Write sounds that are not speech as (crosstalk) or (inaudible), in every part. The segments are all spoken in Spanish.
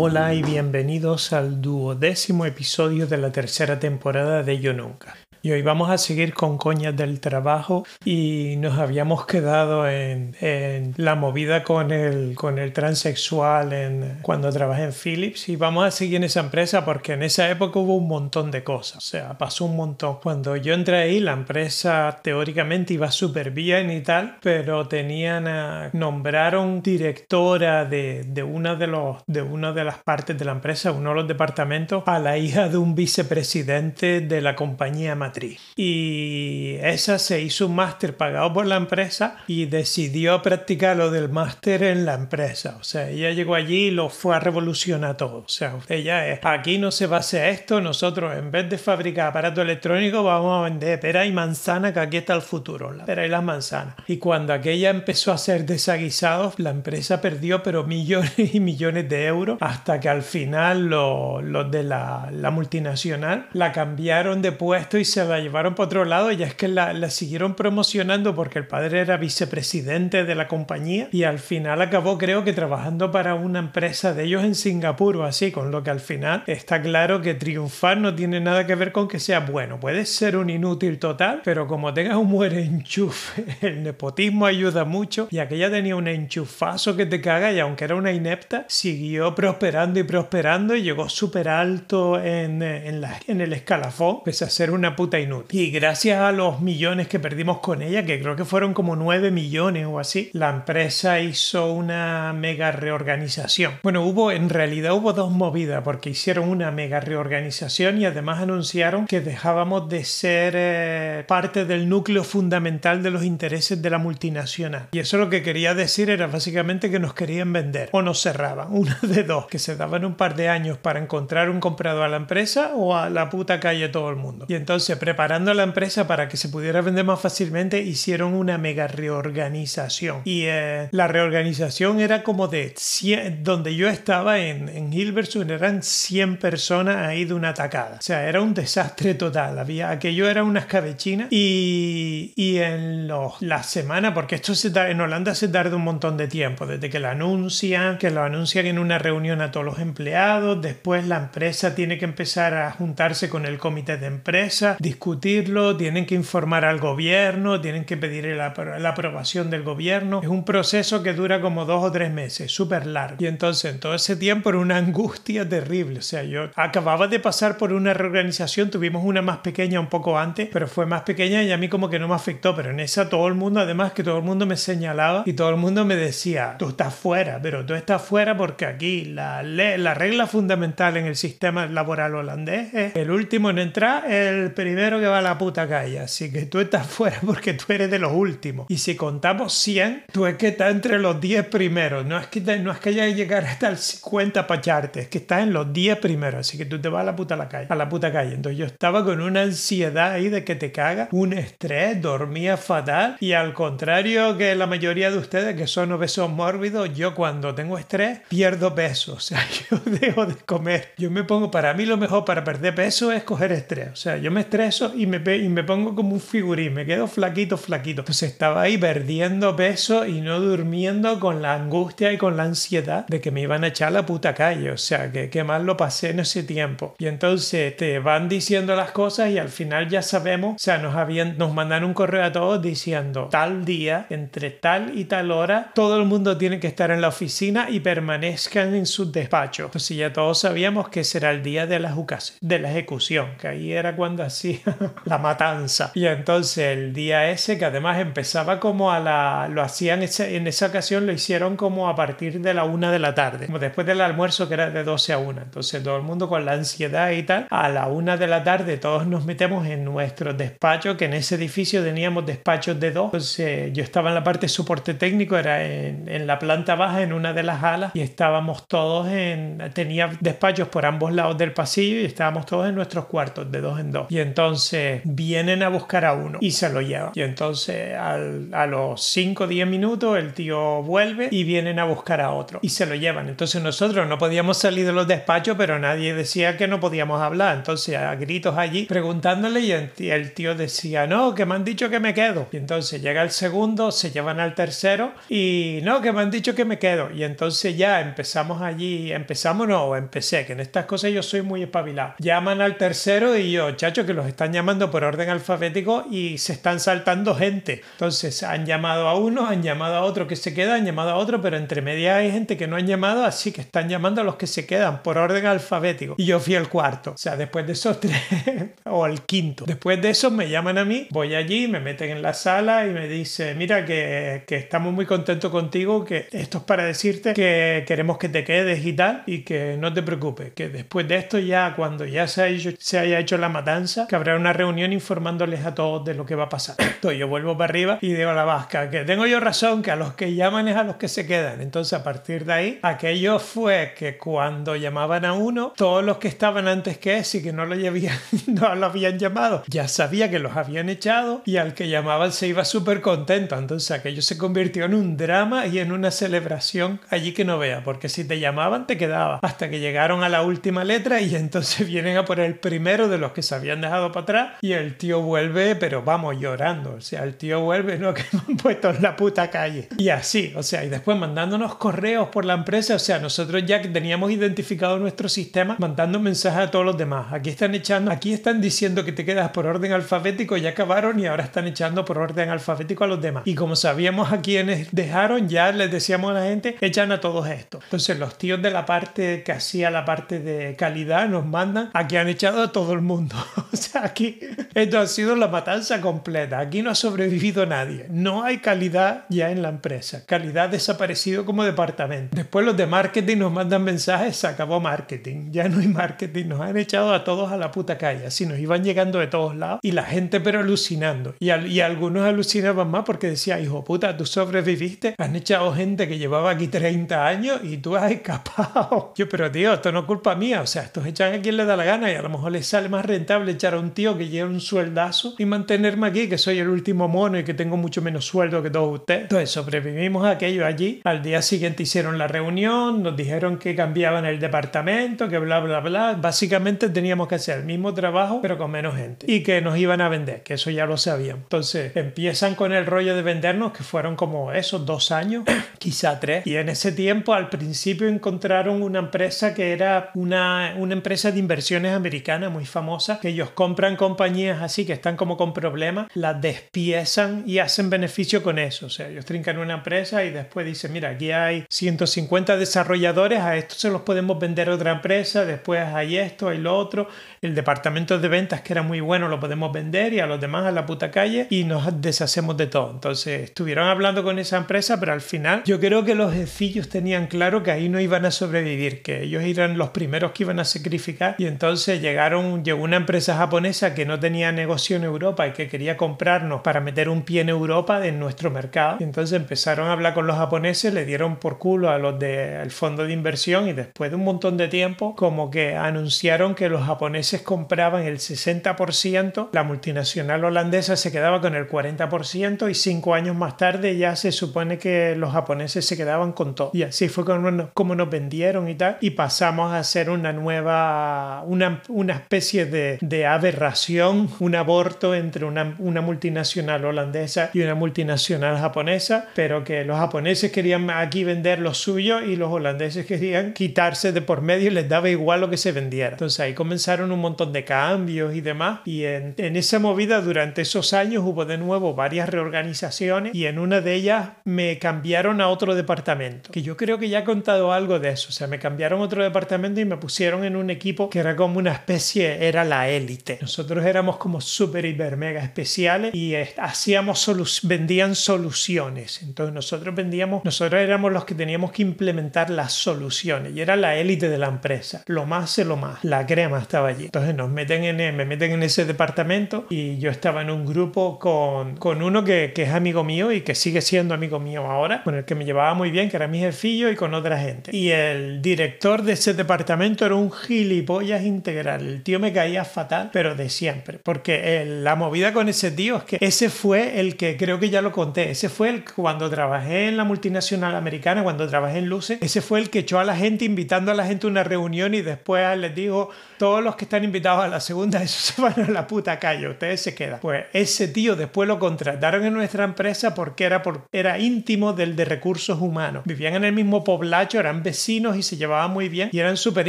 Hola y bienvenidos al duodécimo episodio de la tercera temporada de Yo Nunca. Y hoy vamos a seguir con coñas del trabajo y nos habíamos quedado en, en la movida con el, con el transexual en, cuando trabajé en Philips y vamos a seguir en esa empresa porque en esa época hubo un montón de cosas, o sea, pasó un montón. Cuando yo entré ahí la empresa teóricamente iba súper bien y tal, pero tenían, a, nombraron directora de, de, una de, los, de una de las partes de la empresa, uno de los departamentos, a la hija de un vicepresidente de la compañía matriz. Y esa se hizo un máster pagado por la empresa y decidió practicar lo del máster en la empresa. O sea, ella llegó allí y lo fue a revolucionar todo. O sea, ella es, aquí no se va a hacer esto, nosotros en vez de fabricar aparatos electrónicos vamos a vender pera y manzana, que aquí está el futuro, la pera y las manzanas. Y cuando aquella empezó a ser desaguisados, la empresa perdió pero millones (laughs) y millones de euros hasta que al final los lo de la, la multinacional la cambiaron de puesto y se la llevaron para otro lado y es que la, la, siguieron promocionando porque el padre era vicepresidente de la compañía y al final acabó creo que trabajando para una empresa de ellos en Singapur o así, con lo que al final está claro que triunfar no tiene nada que ver con que sea bueno. Puedes ser un inútil total, pero como tengas un buen enchufe, (laughs) el nepotismo ayuda mucho y aquella tenía un enchufazo que te caga y aunque era una inepta, siguió prosperando y prosperando y llegó súper alto en, en, la, en el escalafón, pese a ser una puta Y gracias a los millones que perdimos con ella, que creo que fueron como 9 millones o así, la empresa hizo una mega reorganización. Bueno, hubo, en realidad hubo dos movidas, porque hicieron una mega reorganización y además anunciaron que dejábamos de ser eh, parte del núcleo fundamental de los intereses de la multinacional. Y eso lo que quería decir era básicamente que nos querían vender o nos cerraban, (laughs) una de dos, que se daban un par de años para encontrar un comprador a la empresa o a la puta calle todo el mundo. Y entonces, preparando la empresa para que se pudiera vender más fácilmente, hicieron una mega reorganización. Y eh, la reorganización era como de 100, donde yo estaba en, en Hilversum, eran 100 personas ahí de una atacada. O sea, era un desastre total. Había, aquello era una escabechina. Y, y en los, la semana, porque esto se da, en Holanda se tarda un montón de tiempo, desde que lo anuncian, que lo anuncian en una reunión a todos los empleados, después la empresa tiene que empezar a juntarse con el comité de empresa, discutirlo, tienen que informar al gobierno, tienen que pedir la, la aprobación del gobierno. Es un proceso que dura como dos o tres meses, súper largo. Y entonces en todo ese tiempo era una angustia terrible. O sea, yo acababa de pasar por una reorganización, tuvimos una más pequeña un poco antes, pero fue más pequeña y a mí como que no me afectó, pero en esa todo el mundo, además que todo el mundo me señalaba y todo el mundo me decía, tú estás fuera, pero tú estás fuera porque aquí la, la regla fundamental en el sistema laboral holandés es el último en entrar, el primero que va a la puta calle, así que tú estás (laughs) fuera porque tú eres de los últimos. Y si contamos 100, tú es que estás entre los 10 primeros, no es que, no es que haya que llegar hasta el 50 para echarte, es que estás en los 10 primeros, así que tú te vas a la puta la calle, a la puta calle. Entonces yo estaba con una ansiedad ahí de que te caga, un estrés, dormía fatal y al contrario que la mayoría de ustedes que son obesos mórbidos, yo cuando tengo estrés pierdo peso, (laughs) o sea, yo dejo de comer. Yo me pongo, para mí lo mejor para perder peso es coger estrés, o sea, yo me estreso y me, y me pongo como un figurín, me quedo flaquito, flaquito. Entonces estaba ahí perdiendo peso y no durmiendo con la angustia y con la ansiedad de que me iban a echar a la puta calle, o sea, que, que mal lo pasé en ese tiempo. Y entonces te van diciendo las cosas y al final ya sabemos, o sea, nos, habían, nos mandan un correo a todos diciendo tal día, entre tal y tal hora, todo el mundo tiene que estar en la oficina y permanezcan en sus despachos. Entonces ya todos sabíamos que será el día de la, de la ejecución, que ahí era cuando (laughs) la matanza. Y entonces el día ese, que además empezaba como a la... lo hacían en esa ocasión, lo hicieron como a partir de la una de la tarde, como después del almuerzo que era de 12 a 1. Entonces todo el mundo con la ansiedad y tal, a la una de la tarde todos nos metemos en nuestro despacho, que en ese edificio teníamos despachos de dos. Entonces yo estaba en la parte de soporte técnico, era en, en la planta baja, en una de las alas, y estábamos todos en... tenía despachos por ambos lados del pasillo y estábamos todos en nuestros cuartos de dos en dos. Y entonces entonces vienen a buscar a uno y se lo llevan. Y entonces a los 5 o 10 minutos el tío vuelve y vienen a buscar a otro y se lo llevan. Entonces nosotros no podíamos salir de los despachos, pero nadie decía que no podíamos hablar. Entonces a gritos allí preguntándole y el tío decía, no, que me han dicho que me quedo. Y entonces llega el segundo, se llevan al tercero y no, que me han dicho que me quedo. Y entonces ya empezamos allí, empezamos no, empecé, que en estas cosas yo soy muy espabilado. Llaman al tercero y yo, chacho, que los están llamando por orden alfabético y se están saltando gente. Entonces han llamado a uno, han llamado a otro que se queda, han llamado a otro, pero entre medias hay gente que no han llamado, así que están llamando a los que se quedan por orden alfabético. Y yo fui el cuarto. O sea, después de esos tres, (laughs) o el quinto. Después de eso me llaman a mí, voy allí, me meten en la sala y me dice, mira que, que estamos muy contentos contigo, que esto es para decirte que queremos que te quedes y tal, y que no te preocupes, que después de esto ya, cuando ya se hecho, se haya hecho la matanza, que habrá una reunión informándoles a todos de lo que va a pasar. (coughs) Entonces yo vuelvo para arriba y digo a la vasca, que tengo yo razón, que a los que llaman es a los que se quedan. Entonces a partir de ahí, aquello fue que cuando llamaban a uno, todos los que estaban antes que ese y que no lo, habían, (laughs) no lo habían llamado, ya sabía que los habían echado y al que llamaban se iba súper contento. Entonces aquello se convirtió en un drama y en una celebración allí que no vea, porque si te llamaban te quedaba hasta que llegaron a la última letra y entonces (laughs) vienen a por el primero de los que se habían dejado para atrás y el tío vuelve, pero vamos, llorando. O sea, el tío vuelve, no, (laughs) que me han puesto en la puta calle. Y así, o sea, y después mandándonos correos por la empresa, o sea, nosotros ya que teníamos identificado nuestro sistema, mandando mensajes a todos los demás. Aquí están echando, aquí están diciendo que te quedas por orden alfabético, ya acabaron y ahora están echando por orden alfabético a los demás. Y como sabíamos a quienes dejaron, ya les decíamos a la gente, echan a todos estos. Entonces los tíos de la parte que hacía la parte de calidad nos mandan, aquí han echado a todo el mundo. (laughs) o sea, (laughs) aquí esto ha sido la matanza completa. Aquí no ha sobrevivido nadie. No hay calidad ya en la empresa. Calidad desaparecido como departamento. Después los de marketing nos mandan mensajes, se acabó marketing. Ya no hay marketing. Nos han echado a todos a la puta calle. Así nos iban llegando de todos lados y la gente pero alucinando. Y, y algunos alucinaban más porque decía, hijo puta, tú sobreviviste. Han echado gente que llevaba aquí 30 años y tú has escapado. (laughs) Yo, pero tío, esto no es culpa mía. O sea, estos echan a quien le da la gana y a lo mejor les sale más rentable echar a un tío que lleva un sueldazo y mantenerme aquí, que soy el último mono y que tengo mucho menos sueldo que todos ustedes. Entonces sobrevivimos aquello allí. Al día siguiente hicieron la reunión, nos dijeron que cambiaban el departamento, que bla, bla, bla. Básicamente teníamos que hacer el mismo trabajo, pero con menos gente. Y que nos iban a vender, que eso ya lo sabíamos. Entonces empiezan con el rollo de vendernos, que fueron como esos dos años, (coughs) quizá tres. Y en ese tiempo, al principio, encontraron una empresa que era una, una empresa de inversiones americana muy famosa, que ellos compran compañías así que están como con problemas, las despiezan y hacen beneficio con eso. O sea, ellos trincan una empresa y después dicen, mira, aquí hay 150 desarrolladores, a estos se los podemos vender a otra empresa, después hay esto, hay lo otro, el departamento de ventas que era muy bueno lo podemos vender y a los demás a la puta calle y nos deshacemos de todo. Entonces estuvieron hablando con esa empresa, pero al final yo creo que los jefillos tenían claro que ahí no iban a sobrevivir, que ellos eran los primeros que iban a sacrificar y entonces llegaron, llegó una empresa japonesa que no tenía negocio en Europa y que quería comprarnos para meter un pie en Europa en nuestro mercado. Y entonces empezaron a hablar con los japoneses, le dieron por culo a los del fondo de inversión y después de un montón de tiempo como que anunciaron que los japoneses compraban el 60%, la multinacional holandesa se quedaba con el 40% y cinco años más tarde ya se supone que los japoneses se quedaban con todo. Y así fue como, nos vendieron y tal. Y pasamos a hacer una nueva, una, una especie de, de aberración, un aborto entre una, multinacional holandesa y una multinacional japonesa, pero que los japoneses querían aquí vender lo suyo y los holandeses querían quitarse de por medio y les daba igual lo que se vendiera. Entonces ahí comenzaron un montón de cambios y demás. Y en, en esa movida durante esos años hubo de nuevo varias reorganizaciones y en una de ellas me cambiaron a otro departamento, que yo creo que ya he contado algo de eso. O sea, me cambiaron a otro departamento y me pusieron en un equipo que era como una especie, era la élite. Nosotros éramos como súper, hiper, mega especiales y hacíamos vendían soluciones. Entonces nosotros vendíamos, nosotros éramos los que teníamos que implementar las soluciones y era la élite de la empresa. Lo más de lo más. La crema estaba allí. Entonces nos meten en, me meten en ese departamento y yo estaba en un grupo con, con uno que, que es amigo mío y que sigue siendo amigo mío ahora, con el que me llevaba muy bien, que era mi jefillo y con otra gente. Y el director de ese departamento era un gilipollas integral. El tío me caía fatal, pero de siempre. Porque la movida con ese tío es que ese fue el que, creo que ya lo conté, ese fue el cuando trabajé en la multinacional americana, cuando trabajé en Luce, ese fue el que echó a la gente invitando a la gente a una reunión y después les dijo, todos los que están invitados a la segunda, (laughs) eso se van a la puta calle, ustedes se quedan. Pues ese tío después lo contrataron en nuestra empresa porque era, por, era íntimo del de recursos humanos. Vivían en el mismo poblacho, eran vecinos y se llevaban muy bien y eran súper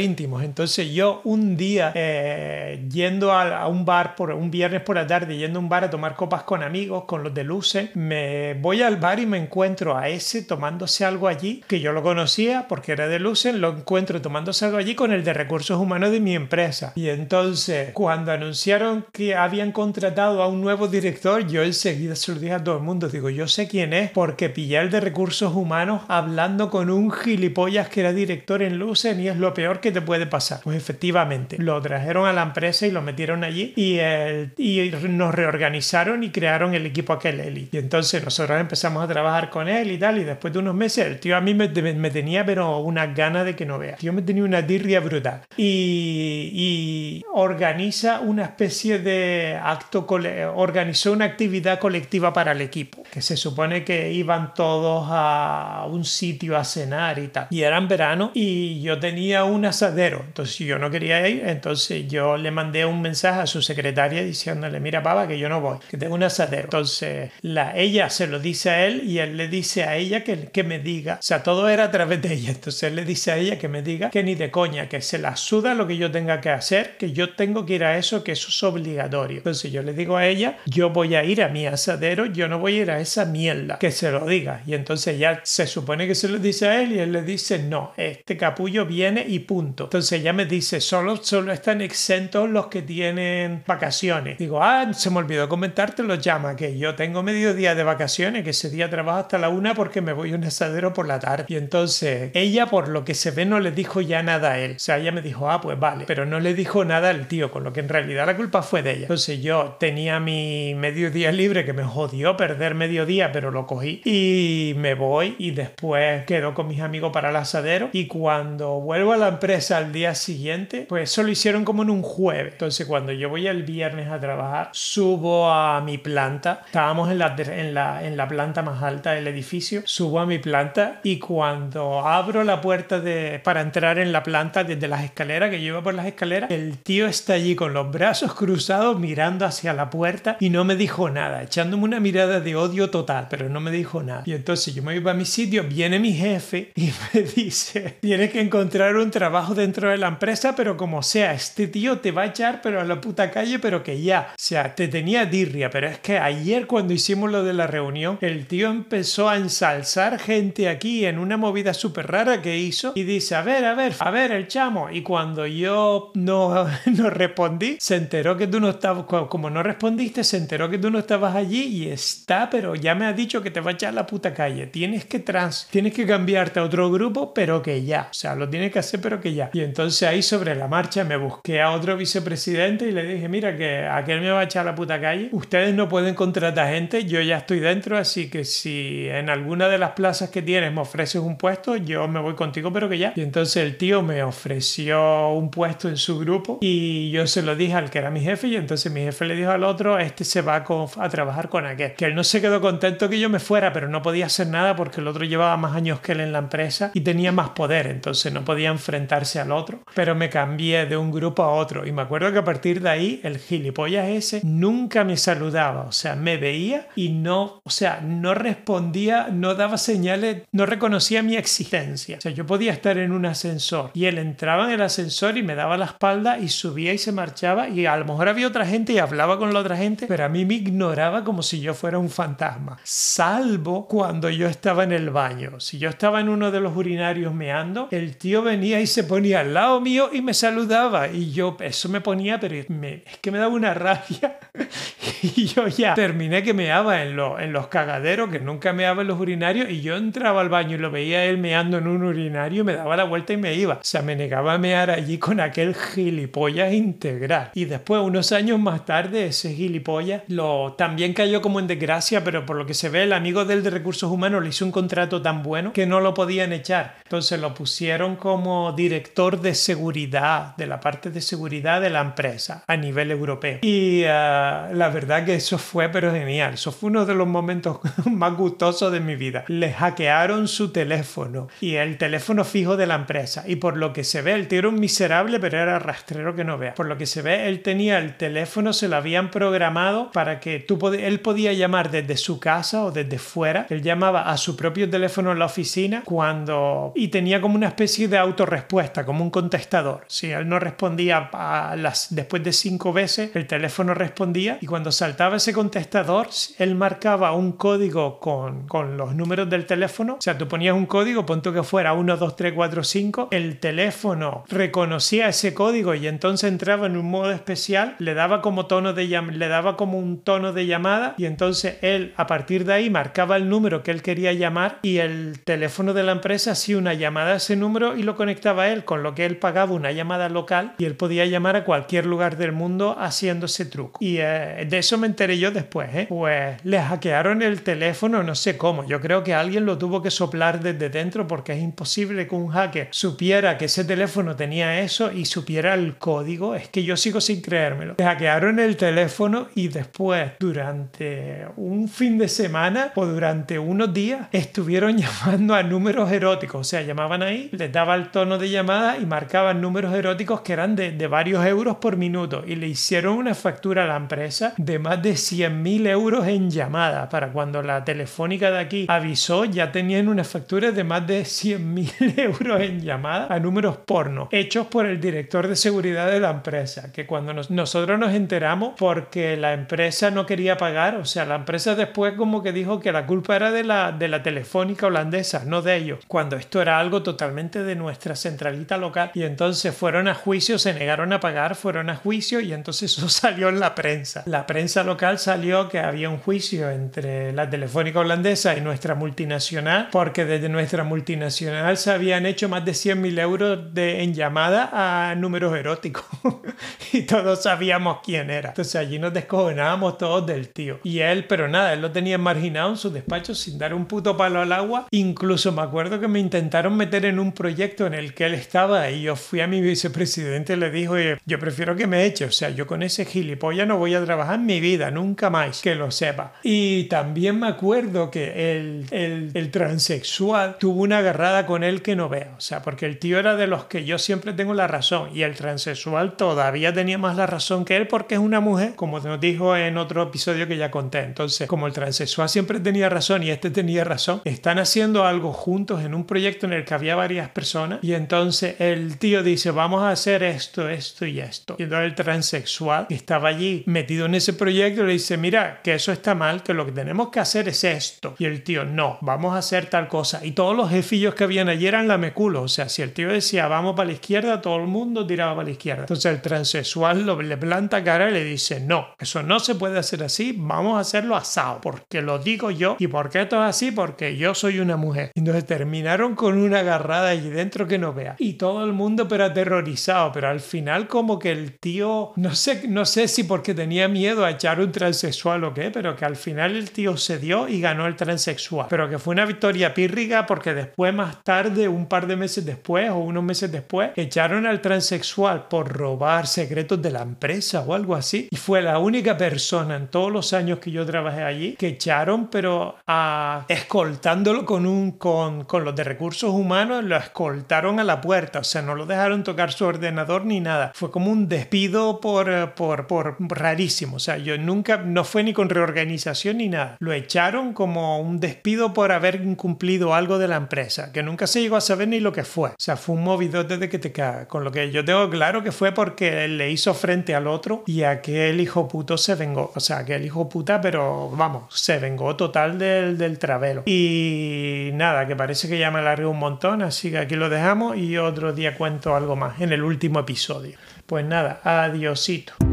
íntimos. Entonces yo un día eh, yendo a, un bar, por un viernes por la tarde, yendo a un bar a tomar copas con amigos, con los de Luce, me voy al bar y me encuentro a ese tomándose algo allí, que yo lo conocía porque era de Lucen, lo encuentro tomándose algo allí con el de recursos humanos de mi empresa. Y entonces, cuando anunciaron que habían contratado a un nuevo director, yo enseguida se lo dije a todo el mundo, digo, yo sé quién es porque pillé el de recursos humanos hablando con un gilipollas que era director en Lucen y es lo peor que te puede pasar. Pues efectivamente, lo trajeron a la empresa y lo metieron allí y, el, y nos reorganizaron y crearon el equipo aquel Elite. Y entonces nosotros empezamos a trabajar con él y tal y después de unos meses el tío a mí me, me tenía pero una gana de que no vea. Yo me tenía una dirria brutal. Y, y organiza una especie de acto, organizó una actividad colectiva para el equipo, que se supone que iban todos a un sitio a cenar y tal. Y era en verano y yo tenía un asadero, entonces yo no quería ir, entonces yo le mandé un mensaje a su secretaria diciéndole, mira pava, que yo no voy, que tengo un asadero. Entonces la, ella se lo dice a él y él le dice a ella que, que me diga, o sea, todo era a través de ella, entonces él le dice a ella que me diga que ni de coña, que se la suda lo que yo tenga que hacer, que yo tengo que ir a eso, que eso es obligatorio. Entonces yo le digo a ella, yo voy a ir a mi asadero, yo no voy a ir a esa mierda, que se lo diga. Y entonces ya se supone que se lo dice a él y él le dice, no, este capullo viene y punto. Entonces ella me dice, solo, solo están exentos los que tienen vacaciones. Digo, ah, se me olvidó comentarte, lo llama, que yo tengo medio día de vacaciones, que ese día trabajo hasta la una porque me voy a un asadero por la tarde. Y entonces ella, por lo que se ve, no le dijo ya nada a él. O sea, ella me dijo, ah, pues vale, pero no le dijo nada al tío, con lo que en realidad la culpa fue de ella. Entonces yo tenía mi medio día libre que me jodió perder medio día, pero lo cogí y me voy y después quedo con mis amigos para el asadero y cuando vuelvo a la empresa al día siguiente, pues eso lo hicieron como en un jueves. Entonces cuando yo voy el viernes a trabajar, subo a mi planta, estábamos en la, en la, en la planta más alta del edificio, subo a mi planta y cuando abro la puerta de, para entrar en la planta desde las escaleras, que llevo por las escaleras, el tío está allí con los brazos cruzados mirando hacia la puerta y no me dijo nada, echándome una mirada de odio total, pero no me dijo nada. Y entonces yo me iba a mi sitio, viene mi jefe y (laughs) me dice, tienes que encontrar un trabajo dentro de la empresa, pero como sea, este tío te va a echar, pero a la puta calle, pero que ya. O sea, te tenía dirria, pero es que ayer cuando hicimos lo de la reunión, el tío empezó a ensalzar gente aquí en una movida súper rara que hizo y dice, a ver, a ver, a ver, el chamo. Y cuando yo no, (laughs) no respondí, se enteró que tú no estabas, como no respondiste, se enteró que tú no estabas allí y está, pero ya me ha dicho que te va a echar la puta calle. Tienes que trans, tienes que cambiarte a otro grupo, pero que ya. O sea, lo tienes que hacer, pero que ya. Y entonces ahí sobre la marcha me busqué a otro vicepresidente y le dije, mira, que aquel me va a echar la puta calle. Ustedes no pueden contratar gente, yo ya estoy dentro, así que si en alguna de las plazas que tienes me ofreces un puesto, yo me voy contigo, pero que ya. Y entonces el tío me ofreció un puesto en su grupo y yo se lo dije al que era mi jefe y entonces mi jefe le dijo al otro, este se va a, trabajar con aquel. Que él no se quedó contento que yo me fuera, pero no podía hacer nada porque el otro llevaba más años que él en la empresa y tenía más poder, entonces no podía enfrentarse al otro. Pero me cambié de un grupo a otro y me acuerdo que a partir de ahí el gilipollas ese nunca me saludaba, o sea, me veía y no, o sea, no respondía, no daba señales, no reconocía mi existencia. O sea, yo podía estar en un ascensor y él entraba en el ascensor y me daba la espalda y subía y se marchaba y a lo mejor había otra gente y hablaba con la otra gente, pero a mí me ignoraba como si yo fuera un fantasma, salvo cuando yo estaba en el baño. Si yo estaba en uno de los urinarios meando, el tío venía y se ponía al lado mío y me saludaba y yo eso me ponía, pero es que me daba una rabia (laughs) y yo ya terminé que meaba en, en los cagaderos, que nunca meaba en los urinarios y yo entraba al baño y lo veía él meando en un urinario, me daba la vuelta y me iba. O sea, me negaba a mear allí con aquel gilipollas integral. Y después, unos años más tarde, ese gilipollas lo, también cayó como en desgracia, pero por lo que se ve, el amigo del de recursos humanos le hizo un contrato tan bueno que no lo podían echar. Entonces lo pusieron como director de seguridad, de la parte de seguridad de la empresa a nivel europeo. Y ah, la verdad que eso fue pero genial. Eso fue uno de los momentos (laughs) más gustosos de mi vida. Le hackearon su teléfono y el teléfono fijo de la empresa. Y por lo que se ve, el tío era un miserable, pero era rastrero que no vea. Por lo que se ve, él tenía el teléfono, se lo habían programado para que tú él podía llamar desde su casa o desde fuera. Él llamaba a su propio teléfono en la oficina cuando y tenía como una especie de autorrespuesta, como un contestador. Si él no respondía a las después de cinco veces, el teléfono respondía y cuando saltaba ese contestador, él marcaba un código con, con los números del teléfono. O sea, tú ponías un código, punto que fuera 1, 2, 3, 4, 5, el teléfono reconocía ese código y entonces entraba en un modo especial, le daba como tono de le daba como un tono de llamada y entonces él a partir de ahí marcaba el número que él quería llamar y el teléfono de la empresa hacía una llamada a ese número y lo conectaba a él, con lo que él pagaba una llamada local y él podía llamar a cualquier lugar del mundo haciendo ese truco. Y eh, de eso me enteré yo después, ¿eh? Pues le hackearon el teléfono, no sé cómo, yo creo que alguien lo tuvo que soplar desde dentro porque es imposible que un hacker supiera que ese teléfono tenía eso y supiera el código, es que yo sigo sin creérmelo. Le hackearon el teléfono y después durante un fin de semana o durante unos días estuvieron (laughs) llamando a números eróticos, o sea, llamaban ahí, les daba el tono de llamada y marcaban números eróticos que eran de, de varios euros por minuto y le hicieron una factura a la empresa de más de 100.000 euros en llamada para cuando la telefónica de aquí avisó ya tenían una factura de más de 100.000 (laughs) euros en llamada a números porno hechos por el director de seguridad de la empresa que cuando nosotros nos enteramos porque la empresa no quería pagar o sea la empresa después como que dijo que la culpa era de la, de la telefónica holandesa no de ellos cuando esto era algo totalmente de nuestra centralita local. Y entonces fueron a juicio se negaron a pagar fueron a juicio y entonces eso (laughs) salió en la prensa la prensa local salió que había un juicio entre la telefónica holandesa y nuestra multinacional porque desde nuestra multinacional se habían hecho más de 100.000 euros de, en llamada a números eróticos (laughs) y todos sabíamos quién era. Entonces allí nos descojonábamos todos del tío. Y él, pero nada, él lo tenía marginado en su despacho sin dar un puto palo al agua. Incluso me acuerdo que me intentaron meter en un proyecto en el que él estaba y yo fui a mi vicepresidente y le dijo, yo prefiero que me eche, o sea, yo con ese gilipollas no voy a trabajar en mi vida, nunca más, que lo sepa. Y también me acuerdo que el, el, el transexual tuvo una agarrada con él que no veo, o sea, porque el tío era de los que yo siempre tengo la razón y el transexual todavía tenía más la razón que él porque es una mujer, como nos dijo en otro episodio que ya conté. Entonces, como el transexual siempre tenía razón y este tenía razón, están haciendo algo juntos en un proyecto en el que había varias personas y entonces el tío dice, vamos a hacer esto, esto y esto. Y entonces el transexual que estaba allí metido en ese proyecto le dice, mira, que eso está mal, que lo que tenemos que hacer es esto. Y el tío, no, vamos a hacer tal cosa. Y todos los jefillos que habían allí eran la meculo. O sea, si el tío decía, vamos para la izquierda, todo el mundo tiraba para la izquierda. Entonces el transexual lo, le planta cara y le dice, no, eso no se puede hacer así, vamos a hacerlo asado, porque lo digo yo. ¿Y por qué esto es así? Porque yo soy una mujer. Entonces terminaron con una agarrada allí dentro que no vea. Y todo el mundo pero aterrorizado, pero al final como que el tío, no sé, no sé si porque tenía miedo a echar un transexual o qué, pero que al final el tío cedió y ganó el transexual. Pero que fue una victoria pírriga porque después, más tarde, un par de meses después o unos meses después, echaron al transexual por robar secretos de la empresa o algo así. Y fue la única persona en todos los años que yo trabajé allí que echaron, pero a, escoltándolo con, un, con, con los de recursos humanos, lo escoltaron a la puerta. O sea, no lo dejaron tocar su ordenador ni nada. Fue como un despido por, por, por rarísimo. O sea, yo nunca, no fue ni con reorganización ni nada. Lo echaron como un despido por haber incumplido algo de la empresa, que nunca se llegó a saber ni lo que fue. O sea, fue un movido desde que te caga. Con lo que yo tengo claro que fue porque le hizo frente al otro y aquel hijo puto se vengó. O sea, aquel hijo puta, pero vamos, se vengó total del, del travelo. Y nada, que parece que ya me alargué un montón, así que aquí lo dejamos y otro día cuento algo más en el último episodio. Pues nada, adiosito.